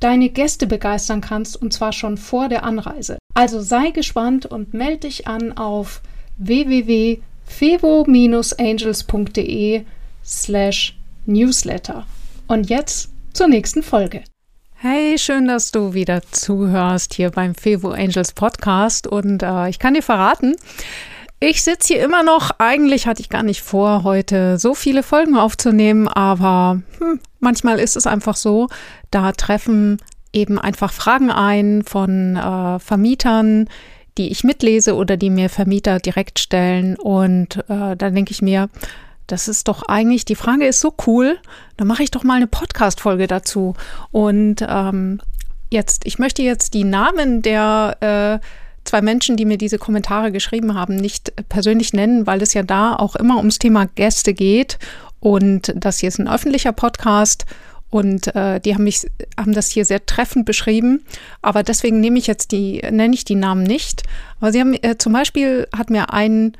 deine Gäste begeistern kannst, und zwar schon vor der Anreise. Also sei gespannt und melde dich an auf www.fevo-angels.de slash newsletter. Und jetzt zur nächsten Folge. Hey, schön, dass du wieder zuhörst hier beim Fevo Angels Podcast. Und äh, ich kann dir verraten, ich sitze hier immer noch. Eigentlich hatte ich gar nicht vor, heute so viele Folgen aufzunehmen, aber hm, manchmal ist es einfach so, da treffen eben einfach Fragen ein von äh, Vermietern, die ich mitlese oder die mir Vermieter direkt stellen. Und äh, dann denke ich mir, das ist doch eigentlich, die Frage ist so cool, da mache ich doch mal eine Podcast-Folge dazu. Und ähm, jetzt, ich möchte jetzt die Namen der äh, zwei Menschen, die mir diese Kommentare geschrieben haben, nicht persönlich nennen, weil es ja da auch immer ums Thema Gäste geht. Und das hier ist ein öffentlicher Podcast. Und äh, die haben mich, haben das hier sehr treffend beschrieben. Aber deswegen nehme ich jetzt die, nenne ich die Namen nicht. Aber sie haben äh, zum Beispiel hat mir ein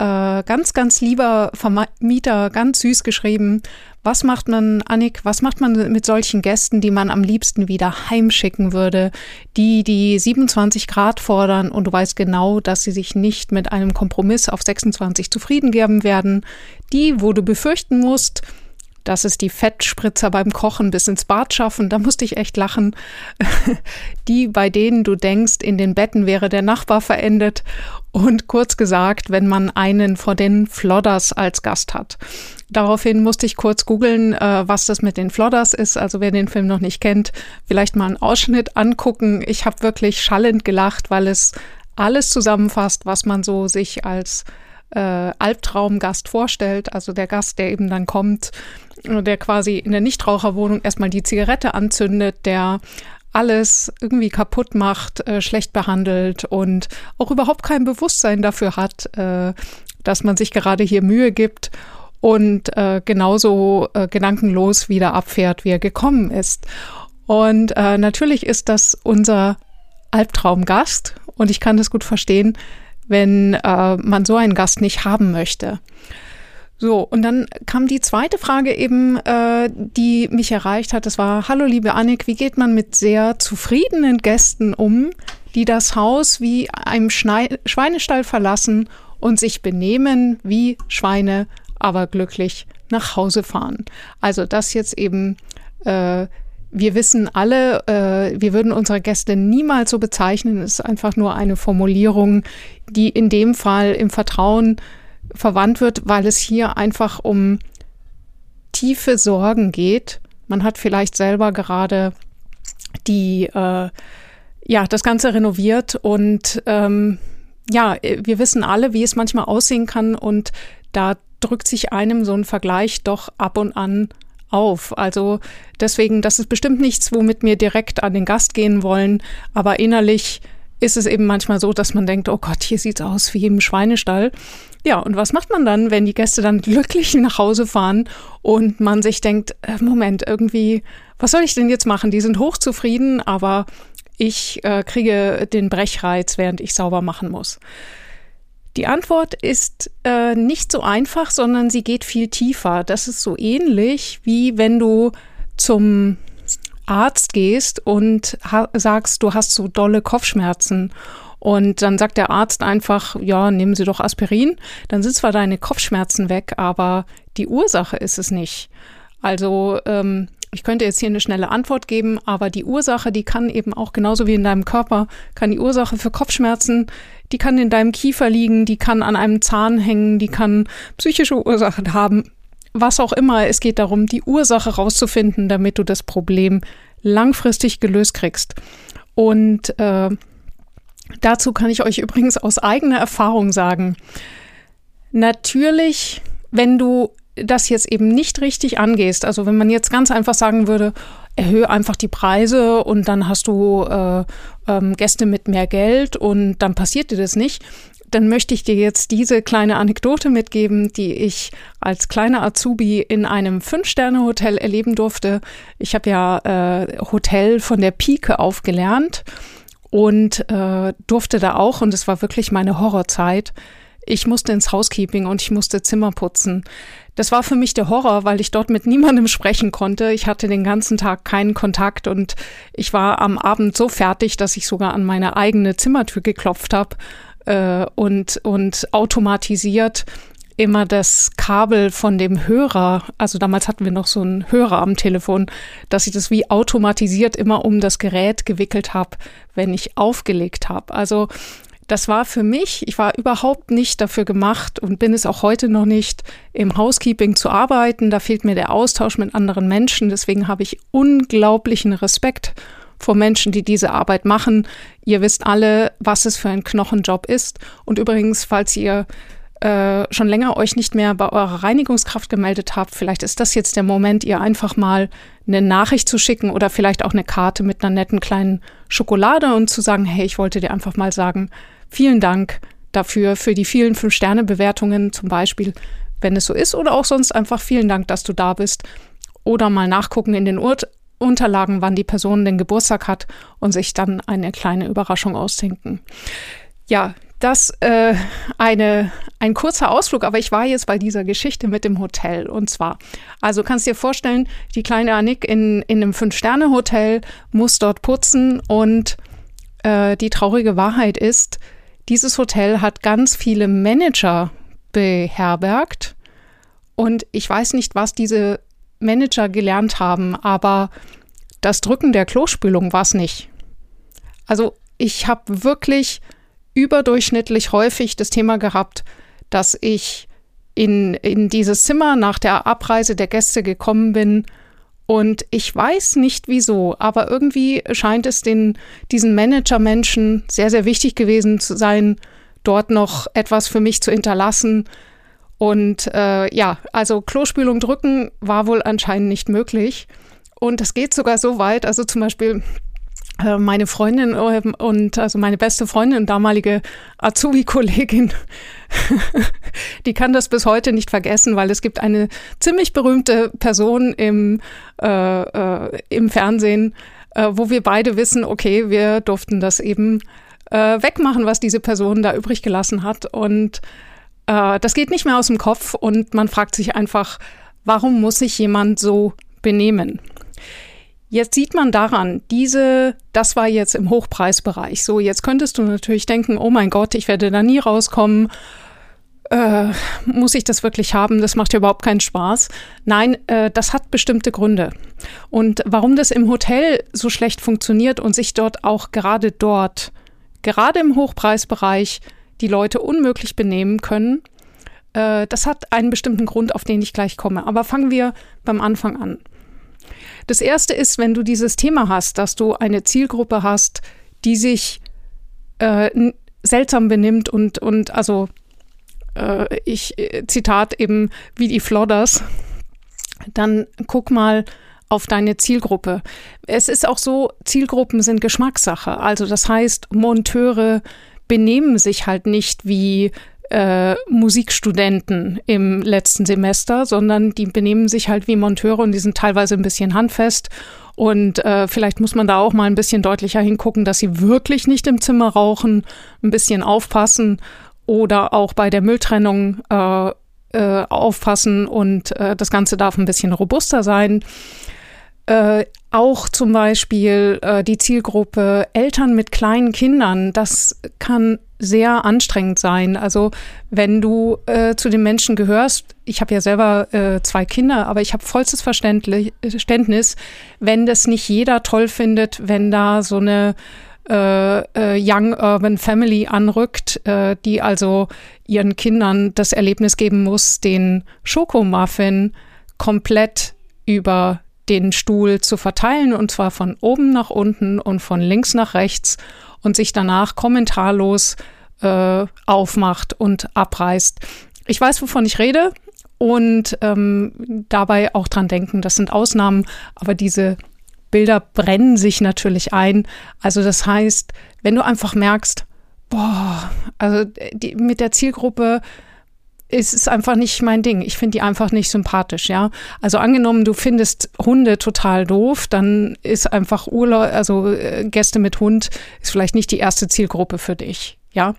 äh, ganz, ganz lieber Vermieter, ganz süß geschrieben. Was macht man, Annik, was macht man mit solchen Gästen, die man am liebsten wieder heimschicken würde, die die 27 Grad fordern und du weißt genau, dass sie sich nicht mit einem Kompromiss auf 26 zufrieden geben werden, die, wo du befürchten musst, dass es die Fettspritzer beim Kochen bis ins Bad schaffen. Da musste ich echt lachen. Die, bei denen du denkst, in den Betten wäre der Nachbar verendet. Und kurz gesagt, wenn man einen vor den Flodders als Gast hat. Daraufhin musste ich kurz googeln, äh, was das mit den Flodders ist. Also wer den Film noch nicht kennt, vielleicht mal einen Ausschnitt angucken. Ich habe wirklich schallend gelacht, weil es alles zusammenfasst, was man so sich als äh, Albtraumgast vorstellt. Also der Gast, der eben dann kommt, der quasi in der Nichtraucherwohnung erstmal die Zigarette anzündet, der alles irgendwie kaputt macht, äh, schlecht behandelt und auch überhaupt kein Bewusstsein dafür hat, äh, dass man sich gerade hier Mühe gibt und äh, genauso äh, gedankenlos wieder abfährt, wie er gekommen ist. Und äh, natürlich ist das unser Albtraumgast und ich kann das gut verstehen, wenn äh, man so einen Gast nicht haben möchte. So, und dann kam die zweite Frage eben, äh, die mich erreicht hat. Das war, hallo liebe Annik, wie geht man mit sehr zufriedenen Gästen um, die das Haus wie einem Schweinestall verlassen und sich benehmen wie Schweine, aber glücklich nach Hause fahren? Also das jetzt eben äh, wir wissen alle, äh, wir würden unsere Gäste niemals so bezeichnen. Es ist einfach nur eine Formulierung, die in dem Fall im Vertrauen verwandt wird, weil es hier einfach um tiefe Sorgen geht. Man hat vielleicht selber gerade die, äh, ja, das Ganze renoviert und ähm, ja, wir wissen alle, wie es manchmal aussehen kann und da drückt sich einem so ein Vergleich doch ab und an auf. Also deswegen, das ist bestimmt nichts, womit wir direkt an den Gast gehen wollen, aber innerlich ist es eben manchmal so, dass man denkt, oh Gott, hier sieht's aus wie im Schweinestall. Ja, und was macht man dann, wenn die Gäste dann glücklich nach Hause fahren und man sich denkt, äh, Moment, irgendwie, was soll ich denn jetzt machen? Die sind hochzufrieden, aber ich äh, kriege den Brechreiz, während ich sauber machen muss. Die Antwort ist äh, nicht so einfach, sondern sie geht viel tiefer. Das ist so ähnlich wie wenn du zum Arzt gehst und sagst, du hast so dolle Kopfschmerzen. Und dann sagt der Arzt einfach, ja, nehmen Sie doch Aspirin. Dann sind zwar deine Kopfschmerzen weg, aber die Ursache ist es nicht. Also ähm, ich könnte jetzt hier eine schnelle Antwort geben, aber die Ursache, die kann eben auch genauso wie in deinem Körper, kann die Ursache für Kopfschmerzen, die kann in deinem Kiefer liegen, die kann an einem Zahn hängen, die kann psychische Ursachen haben was auch immer. Es geht darum, die Ursache rauszufinden, damit du das Problem langfristig gelöst kriegst. Und äh, dazu kann ich euch übrigens aus eigener Erfahrung sagen, natürlich, wenn du das jetzt eben nicht richtig angehst, also wenn man jetzt ganz einfach sagen würde, erhöhe einfach die Preise und dann hast du äh, ähm, Gäste mit mehr Geld und dann passiert dir das nicht. Dann möchte ich dir jetzt diese kleine Anekdote mitgeben, die ich als kleiner Azubi in einem Fünf-Sterne-Hotel erleben durfte. Ich habe ja äh, Hotel von der Pike aufgelernt und äh, durfte da auch, und es war wirklich meine Horrorzeit, ich musste ins Housekeeping und ich musste Zimmer putzen. Das war für mich der Horror, weil ich dort mit niemandem sprechen konnte. Ich hatte den ganzen Tag keinen Kontakt und ich war am Abend so fertig, dass ich sogar an meine eigene Zimmertür geklopft habe äh, und, und automatisiert immer das Kabel von dem Hörer, also damals hatten wir noch so einen Hörer am Telefon, dass ich das wie automatisiert immer um das Gerät gewickelt habe, wenn ich aufgelegt habe. Also das war für mich, ich war überhaupt nicht dafür gemacht und bin es auch heute noch nicht, im Housekeeping zu arbeiten. Da fehlt mir der Austausch mit anderen Menschen. Deswegen habe ich unglaublichen Respekt vor Menschen, die diese Arbeit machen. Ihr wisst alle, was es für ein Knochenjob ist. Und übrigens, falls ihr äh, schon länger euch nicht mehr bei eurer Reinigungskraft gemeldet habt, vielleicht ist das jetzt der Moment, ihr einfach mal eine Nachricht zu schicken oder vielleicht auch eine Karte mit einer netten kleinen Schokolade und zu sagen, hey, ich wollte dir einfach mal sagen, Vielen Dank dafür, für die vielen Fünf-Sterne-Bewertungen zum Beispiel, wenn es so ist, oder auch sonst einfach vielen Dank, dass du da bist. Oder mal nachgucken in den Ur Unterlagen, wann die Person den Geburtstag hat und sich dann eine kleine Überraschung ausdenken. Ja, das äh, eine, ein kurzer Ausflug, aber ich war jetzt bei dieser Geschichte mit dem Hotel. Und zwar, also kannst dir vorstellen, die kleine Annik in, in einem Fünf-Sterne-Hotel muss dort putzen und äh, die traurige Wahrheit ist, dieses Hotel hat ganz viele Manager beherbergt und ich weiß nicht, was diese Manager gelernt haben, aber das Drücken der Klospülung war es nicht. Also ich habe wirklich überdurchschnittlich häufig das Thema gehabt, dass ich in, in dieses Zimmer nach der Abreise der Gäste gekommen bin und ich weiß nicht wieso, aber irgendwie scheint es den, diesen Manager-Menschen sehr, sehr wichtig gewesen zu sein, dort noch etwas für mich zu hinterlassen. Und äh, ja, also Klospülung drücken war wohl anscheinend nicht möglich. Und es geht sogar so weit, also zum Beispiel meine Freundin ähm, und also meine beste Freundin, damalige Azubi-Kollegin, die kann das bis heute nicht vergessen, weil es gibt eine ziemlich berühmte Person im, äh, äh, im Fernsehen, äh, wo wir beide wissen, okay, wir durften das eben äh, wegmachen, was diese Person da übrig gelassen hat. Und äh, das geht nicht mehr aus dem Kopf und man fragt sich einfach, warum muss sich jemand so benehmen? Jetzt sieht man daran, diese, das war jetzt im Hochpreisbereich. So, jetzt könntest du natürlich denken, oh mein Gott, ich werde da nie rauskommen. Äh, muss ich das wirklich haben? Das macht ja überhaupt keinen Spaß. Nein, äh, das hat bestimmte Gründe. Und warum das im Hotel so schlecht funktioniert und sich dort auch gerade dort, gerade im Hochpreisbereich, die Leute unmöglich benehmen können, äh, das hat einen bestimmten Grund, auf den ich gleich komme. Aber fangen wir beim Anfang an. Das erste ist, wenn du dieses Thema hast, dass du eine Zielgruppe hast, die sich äh, seltsam benimmt und, und also äh, ich, äh, Zitat eben wie die Flodders, dann guck mal auf deine Zielgruppe. Es ist auch so, Zielgruppen sind Geschmackssache. Also das heißt, Monteure benehmen sich halt nicht wie äh, Musikstudenten im letzten Semester, sondern die benehmen sich halt wie Monteure und die sind teilweise ein bisschen handfest. Und äh, vielleicht muss man da auch mal ein bisschen deutlicher hingucken, dass sie wirklich nicht im Zimmer rauchen, ein bisschen aufpassen oder auch bei der Mülltrennung äh, äh, aufpassen und äh, das Ganze darf ein bisschen robuster sein. Auch zum Beispiel äh, die Zielgruppe Eltern mit kleinen Kindern, das kann sehr anstrengend sein. Also wenn du äh, zu den Menschen gehörst, ich habe ja selber äh, zwei Kinder, aber ich habe vollstes Verständnis, wenn das nicht jeder toll findet, wenn da so eine äh, äh, Young Urban Family anrückt, äh, die also ihren Kindern das Erlebnis geben muss, den Schokomuffin komplett über den Stuhl zu verteilen und zwar von oben nach unten und von links nach rechts und sich danach kommentarlos äh, aufmacht und abreißt. Ich weiß, wovon ich rede und ähm, dabei auch dran denken, das sind Ausnahmen, aber diese Bilder brennen sich natürlich ein. Also das heißt, wenn du einfach merkst, boah, also die, mit der Zielgruppe es ist einfach nicht mein Ding. Ich finde die einfach nicht sympathisch, ja. Also angenommen, du findest Hunde total doof, dann ist einfach Urlaub, also äh, Gäste mit Hund ist vielleicht nicht die erste Zielgruppe für dich, ja.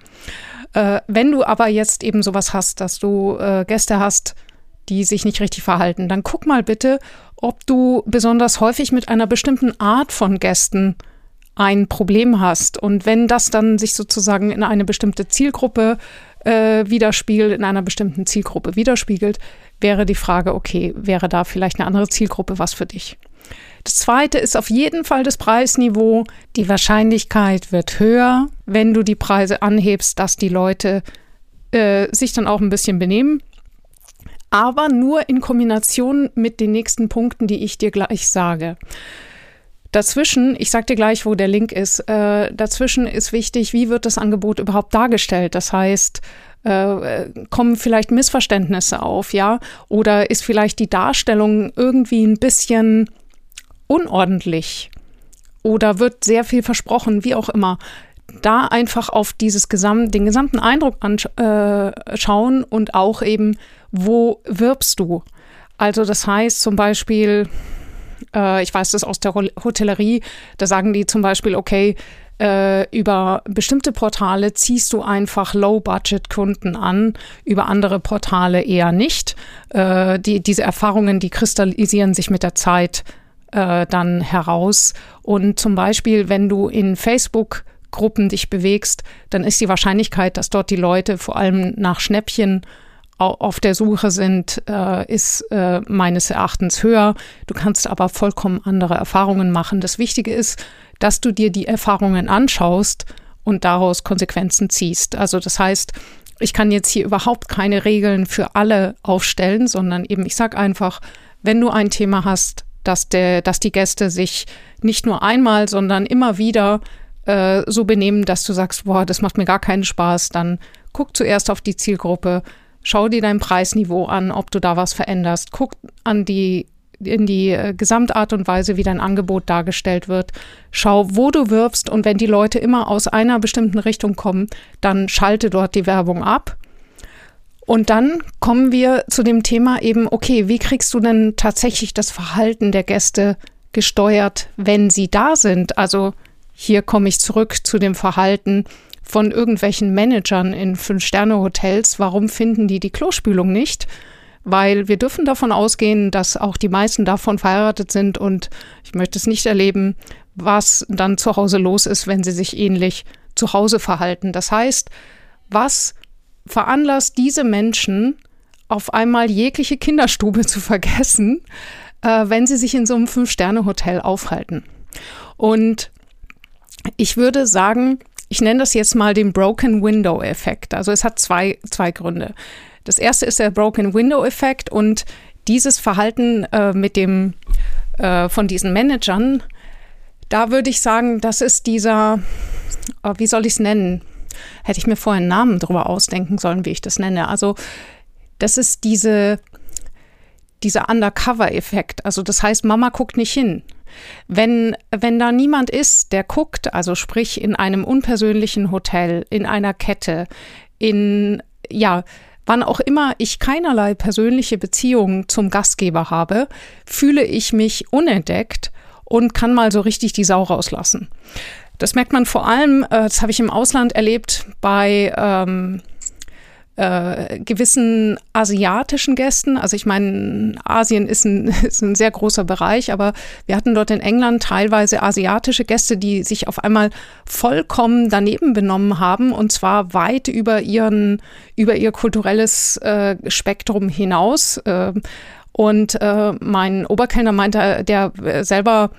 Äh, wenn du aber jetzt eben sowas hast, dass du äh, Gäste hast, die sich nicht richtig verhalten, dann guck mal bitte, ob du besonders häufig mit einer bestimmten Art von Gästen ein Problem hast. Und wenn das dann sich sozusagen in eine bestimmte Zielgruppe äh, widerspiegelt, in einer bestimmten Zielgruppe widerspiegelt, wäre die Frage, okay, wäre da vielleicht eine andere Zielgruppe was für dich? Das zweite ist auf jeden Fall das Preisniveau. Die Wahrscheinlichkeit wird höher, wenn du die Preise anhebst, dass die Leute äh, sich dann auch ein bisschen benehmen. Aber nur in Kombination mit den nächsten Punkten, die ich dir gleich sage. Dazwischen, ich sage dir gleich, wo der Link ist, äh, dazwischen ist wichtig, wie wird das Angebot überhaupt dargestellt? Das heißt, äh, kommen vielleicht Missverständnisse auf, ja? Oder ist vielleicht die Darstellung irgendwie ein bisschen unordentlich? Oder wird sehr viel versprochen, wie auch immer? Da einfach auf dieses Gesamt, den gesamten Eindruck anschauen äh, und auch eben, wo wirbst du? Also das heißt zum Beispiel, äh, ich weiß das aus der Hotellerie, da sagen die zum Beispiel, okay, äh, über bestimmte Portale ziehst du einfach Low-Budget-Kunden an, über andere Portale eher nicht. Äh, die, diese Erfahrungen, die kristallisieren sich mit der Zeit äh, dann heraus. Und zum Beispiel, wenn du in Facebook Gruppen dich bewegst, dann ist die Wahrscheinlichkeit, dass dort die Leute vor allem nach Schnäppchen auf der Suche sind, äh, ist äh, meines Erachtens höher. Du kannst aber vollkommen andere Erfahrungen machen. Das Wichtige ist, dass du dir die Erfahrungen anschaust und daraus Konsequenzen ziehst. Also das heißt, ich kann jetzt hier überhaupt keine Regeln für alle aufstellen, sondern eben, ich sage einfach, wenn du ein Thema hast, dass, der, dass die Gäste sich nicht nur einmal, sondern immer wieder äh, so benehmen, dass du sagst, boah, das macht mir gar keinen Spaß, dann guck zuerst auf die Zielgruppe, Schau dir dein Preisniveau an, ob du da was veränderst. Guck an die in die äh, Gesamtart und Weise, wie dein Angebot dargestellt wird. Schau, wo du wirbst und wenn die Leute immer aus einer bestimmten Richtung kommen, dann schalte dort die Werbung ab. Und dann kommen wir zu dem Thema eben, okay, wie kriegst du denn tatsächlich das Verhalten der Gäste gesteuert, wenn sie da sind? Also hier komme ich zurück zu dem Verhalten, von irgendwelchen Managern in Fünf-Sterne-Hotels, warum finden die die Klospülung nicht? Weil wir dürfen davon ausgehen, dass auch die meisten davon verheiratet sind und ich möchte es nicht erleben, was dann zu Hause los ist, wenn sie sich ähnlich zu Hause verhalten. Das heißt, was veranlasst diese Menschen, auf einmal jegliche Kinderstube zu vergessen, äh, wenn sie sich in so einem Fünf-Sterne-Hotel aufhalten? Und ich würde sagen, ich nenne das jetzt mal den Broken Window Effekt. Also es hat zwei, zwei Gründe. Das erste ist der Broken Window Effekt und dieses Verhalten äh, mit dem, äh, von diesen Managern, da würde ich sagen, das ist dieser, äh, wie soll ich es nennen? Hätte ich mir vorher einen Namen drüber ausdenken sollen, wie ich das nenne. Also das ist diese, dieser Undercover-Effekt. Also das heißt, Mama guckt nicht hin. Wenn, wenn da niemand ist, der guckt, also sprich in einem unpersönlichen Hotel, in einer Kette, in, ja, wann auch immer ich keinerlei persönliche Beziehungen zum Gastgeber habe, fühle ich mich unentdeckt und kann mal so richtig die Sau rauslassen. Das merkt man vor allem, äh, das habe ich im Ausland erlebt, bei ähm, äh, gewissen asiatischen Gästen. Also ich meine, Asien ist ein, ist ein sehr großer Bereich, aber wir hatten dort in England teilweise asiatische Gäste, die sich auf einmal vollkommen daneben benommen haben und zwar weit über ihren, über ihr kulturelles äh, Spektrum hinaus. Äh, und äh, mein Oberkellner meinte, der selber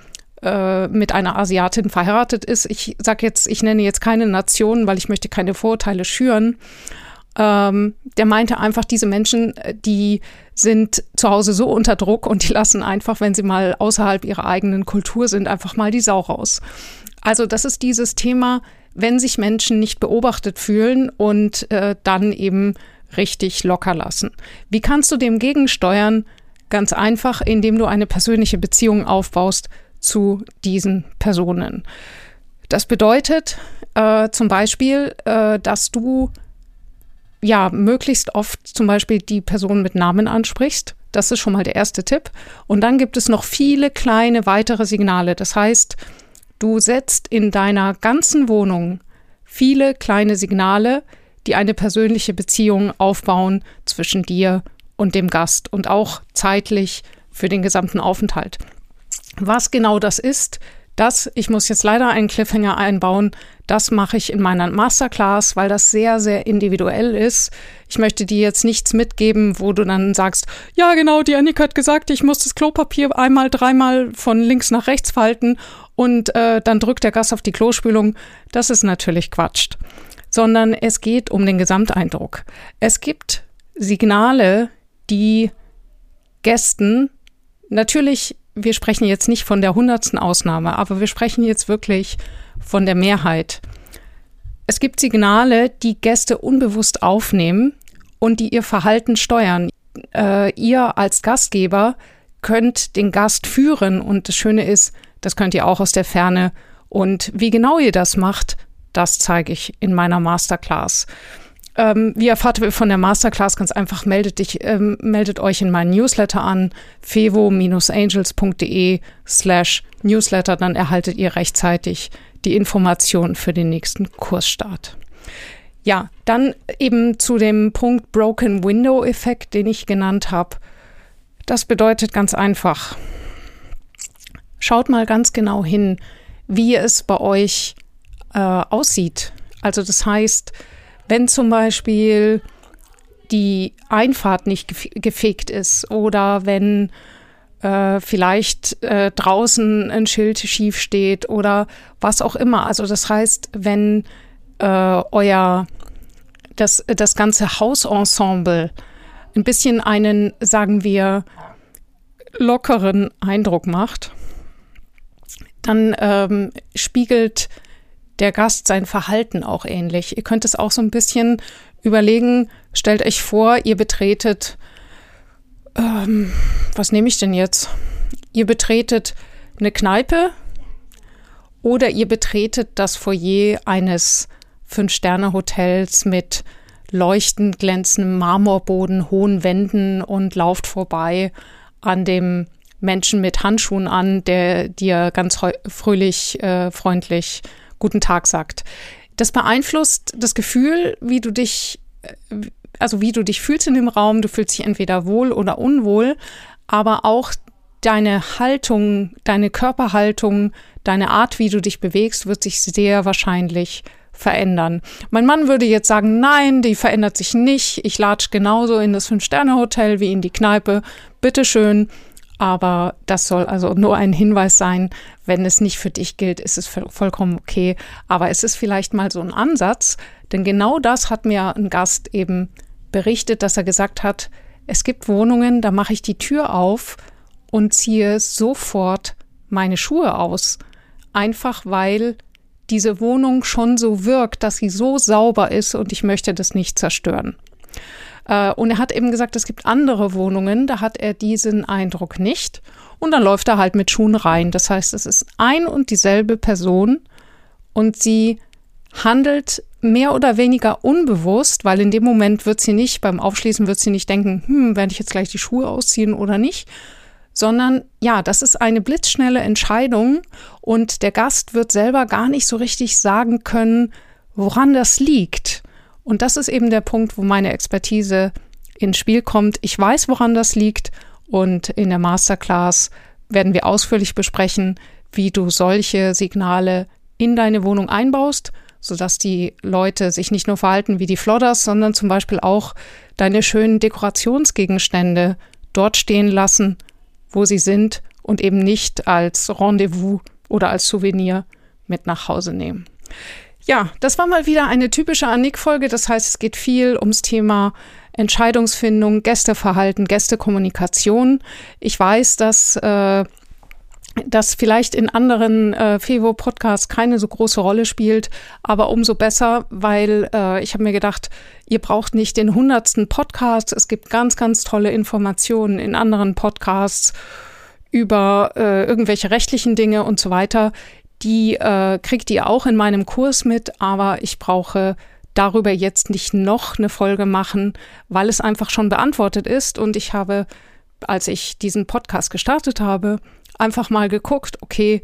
äh, mit einer Asiatin verheiratet ist. Ich sage jetzt, ich nenne jetzt keine Nation, weil ich möchte keine Vorurteile schüren. Ähm, der meinte einfach, diese Menschen, äh, die sind zu Hause so unter Druck und die lassen einfach, wenn sie mal außerhalb ihrer eigenen Kultur sind, einfach mal die Sau raus. Also das ist dieses Thema, wenn sich Menschen nicht beobachtet fühlen und äh, dann eben richtig locker lassen. Wie kannst du dem gegensteuern? Ganz einfach, indem du eine persönliche Beziehung aufbaust zu diesen Personen. Das bedeutet äh, zum Beispiel, äh, dass du ja möglichst oft zum Beispiel die Person mit Namen ansprichst. Das ist schon mal der erste Tipp. Und dann gibt es noch viele kleine weitere Signale. Das heißt, du setzt in deiner ganzen Wohnung viele kleine Signale, die eine persönliche Beziehung aufbauen zwischen dir und dem Gast und auch zeitlich für den gesamten Aufenthalt. Was genau das ist, das, ich muss jetzt leider einen Cliffhanger einbauen, das mache ich in meiner Masterclass, weil das sehr, sehr individuell ist. Ich möchte dir jetzt nichts mitgeben, wo du dann sagst, ja genau, die Annika hat gesagt, ich muss das Klopapier einmal, dreimal von links nach rechts falten und äh, dann drückt der Gast auf die Klospülung. Das ist natürlich Quatsch. Sondern es geht um den Gesamteindruck. Es gibt Signale, die Gästen natürlich wir sprechen jetzt nicht von der hundertsten Ausnahme, aber wir sprechen jetzt wirklich von der Mehrheit. Es gibt Signale, die Gäste unbewusst aufnehmen und die ihr Verhalten steuern. Äh, ihr als Gastgeber könnt den Gast führen und das Schöne ist, das könnt ihr auch aus der Ferne. Und wie genau ihr das macht, das zeige ich in meiner Masterclass. Ähm, wie erfahrt ihr von der Masterclass? Ganz einfach, meldet, dich, ähm, meldet euch in meinen Newsletter an, fevo-angels.de slash Newsletter, dann erhaltet ihr rechtzeitig die Informationen für den nächsten Kursstart. Ja, dann eben zu dem Punkt Broken Window Effekt, den ich genannt habe. Das bedeutet ganz einfach, schaut mal ganz genau hin, wie es bei euch äh, aussieht. Also das heißt, wenn zum Beispiel die Einfahrt nicht gefegt ist oder wenn äh, vielleicht äh, draußen ein Schild schief steht oder was auch immer. Also das heißt, wenn äh, euer das, das ganze Hausensemble ein bisschen einen, sagen wir, lockeren Eindruck macht, dann ähm, spiegelt der Gast sein Verhalten auch ähnlich. Ihr könnt es auch so ein bisschen überlegen, stellt euch vor, ihr betretet, ähm, was nehme ich denn jetzt? Ihr betretet eine Kneipe oder ihr betretet das Foyer eines Fünf-Sterne-Hotels mit leuchtend glänzendem Marmorboden, hohen Wänden und lauft vorbei an dem Menschen mit Handschuhen an, der dir ganz fröhlich, äh, freundlich guten Tag sagt. Das beeinflusst das Gefühl, wie du dich, äh, also wie du dich fühlst in dem Raum. Du fühlst dich entweder wohl oder unwohl, aber auch deine Haltung, deine Körperhaltung, deine Art, wie du dich bewegst, wird sich sehr wahrscheinlich verändern. Mein Mann würde jetzt sagen, nein, die verändert sich nicht. Ich latsch genauso in das Fünf-Sterne-Hotel wie in die Kneipe. Bitteschön. Aber das soll also nur ein Hinweis sein. Wenn es nicht für dich gilt, ist es vollkommen okay. Aber es ist vielleicht mal so ein Ansatz, denn genau das hat mir ein Gast eben berichtet, dass er gesagt hat, es gibt Wohnungen, da mache ich die Tür auf und ziehe sofort meine Schuhe aus. Einfach weil diese Wohnung schon so wirkt, dass sie so sauber ist und ich möchte das nicht zerstören. Äh, und er hat eben gesagt, es gibt andere Wohnungen, da hat er diesen Eindruck nicht. Und dann läuft er halt mit Schuhen rein. Das heißt, es ist ein und dieselbe Person und sie handelt mehr oder weniger unbewusst, weil in dem Moment wird sie nicht, beim Aufschließen wird sie nicht denken, hm, werde ich jetzt gleich die Schuhe ausziehen oder nicht, sondern ja, das ist eine blitzschnelle Entscheidung und der Gast wird selber gar nicht so richtig sagen können, woran das liegt. Und das ist eben der Punkt, wo meine Expertise ins Spiel kommt. Ich weiß, woran das liegt und in der Masterclass werden wir ausführlich besprechen, wie du solche Signale in deine Wohnung einbaust, sodass die Leute sich nicht nur verhalten wie die Flodders, sondern zum Beispiel auch deine schönen Dekorationsgegenstände dort stehen lassen, wo sie sind und eben nicht als Rendezvous oder als Souvenir mit nach Hause nehmen. Ja, das war mal wieder eine typische Annick-Folge. Das heißt, es geht viel ums Thema Entscheidungsfindung, Gästeverhalten, Gästekommunikation. Ich weiß, dass äh, das vielleicht in anderen äh, Fevo-Podcasts keine so große Rolle spielt, aber umso besser, weil äh, ich habe mir gedacht, ihr braucht nicht den hundertsten Podcast. Es gibt ganz, ganz tolle Informationen in anderen Podcasts über äh, irgendwelche rechtlichen Dinge und so weiter, die äh, kriegt ihr auch in meinem Kurs mit, aber ich brauche darüber jetzt nicht noch eine Folge machen, weil es einfach schon beantwortet ist. Und ich habe, als ich diesen Podcast gestartet habe, einfach mal geguckt, okay,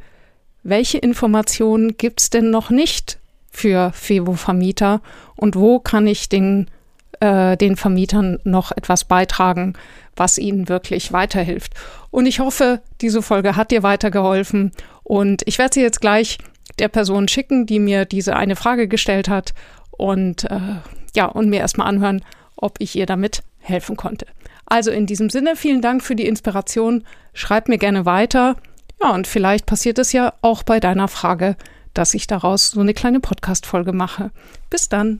welche Informationen gibt es denn noch nicht für Fevo-Vermieter und wo kann ich den, äh, den Vermietern noch etwas beitragen, was ihnen wirklich weiterhilft. Und ich hoffe, diese Folge hat dir weitergeholfen und ich werde sie jetzt gleich der Person schicken, die mir diese eine Frage gestellt hat und äh, ja, und mir erstmal anhören, ob ich ihr damit helfen konnte. Also in diesem Sinne, vielen Dank für die Inspiration. Schreib mir gerne weiter. Ja, und vielleicht passiert es ja auch bei deiner Frage, dass ich daraus so eine kleine Podcast-Folge mache. Bis dann.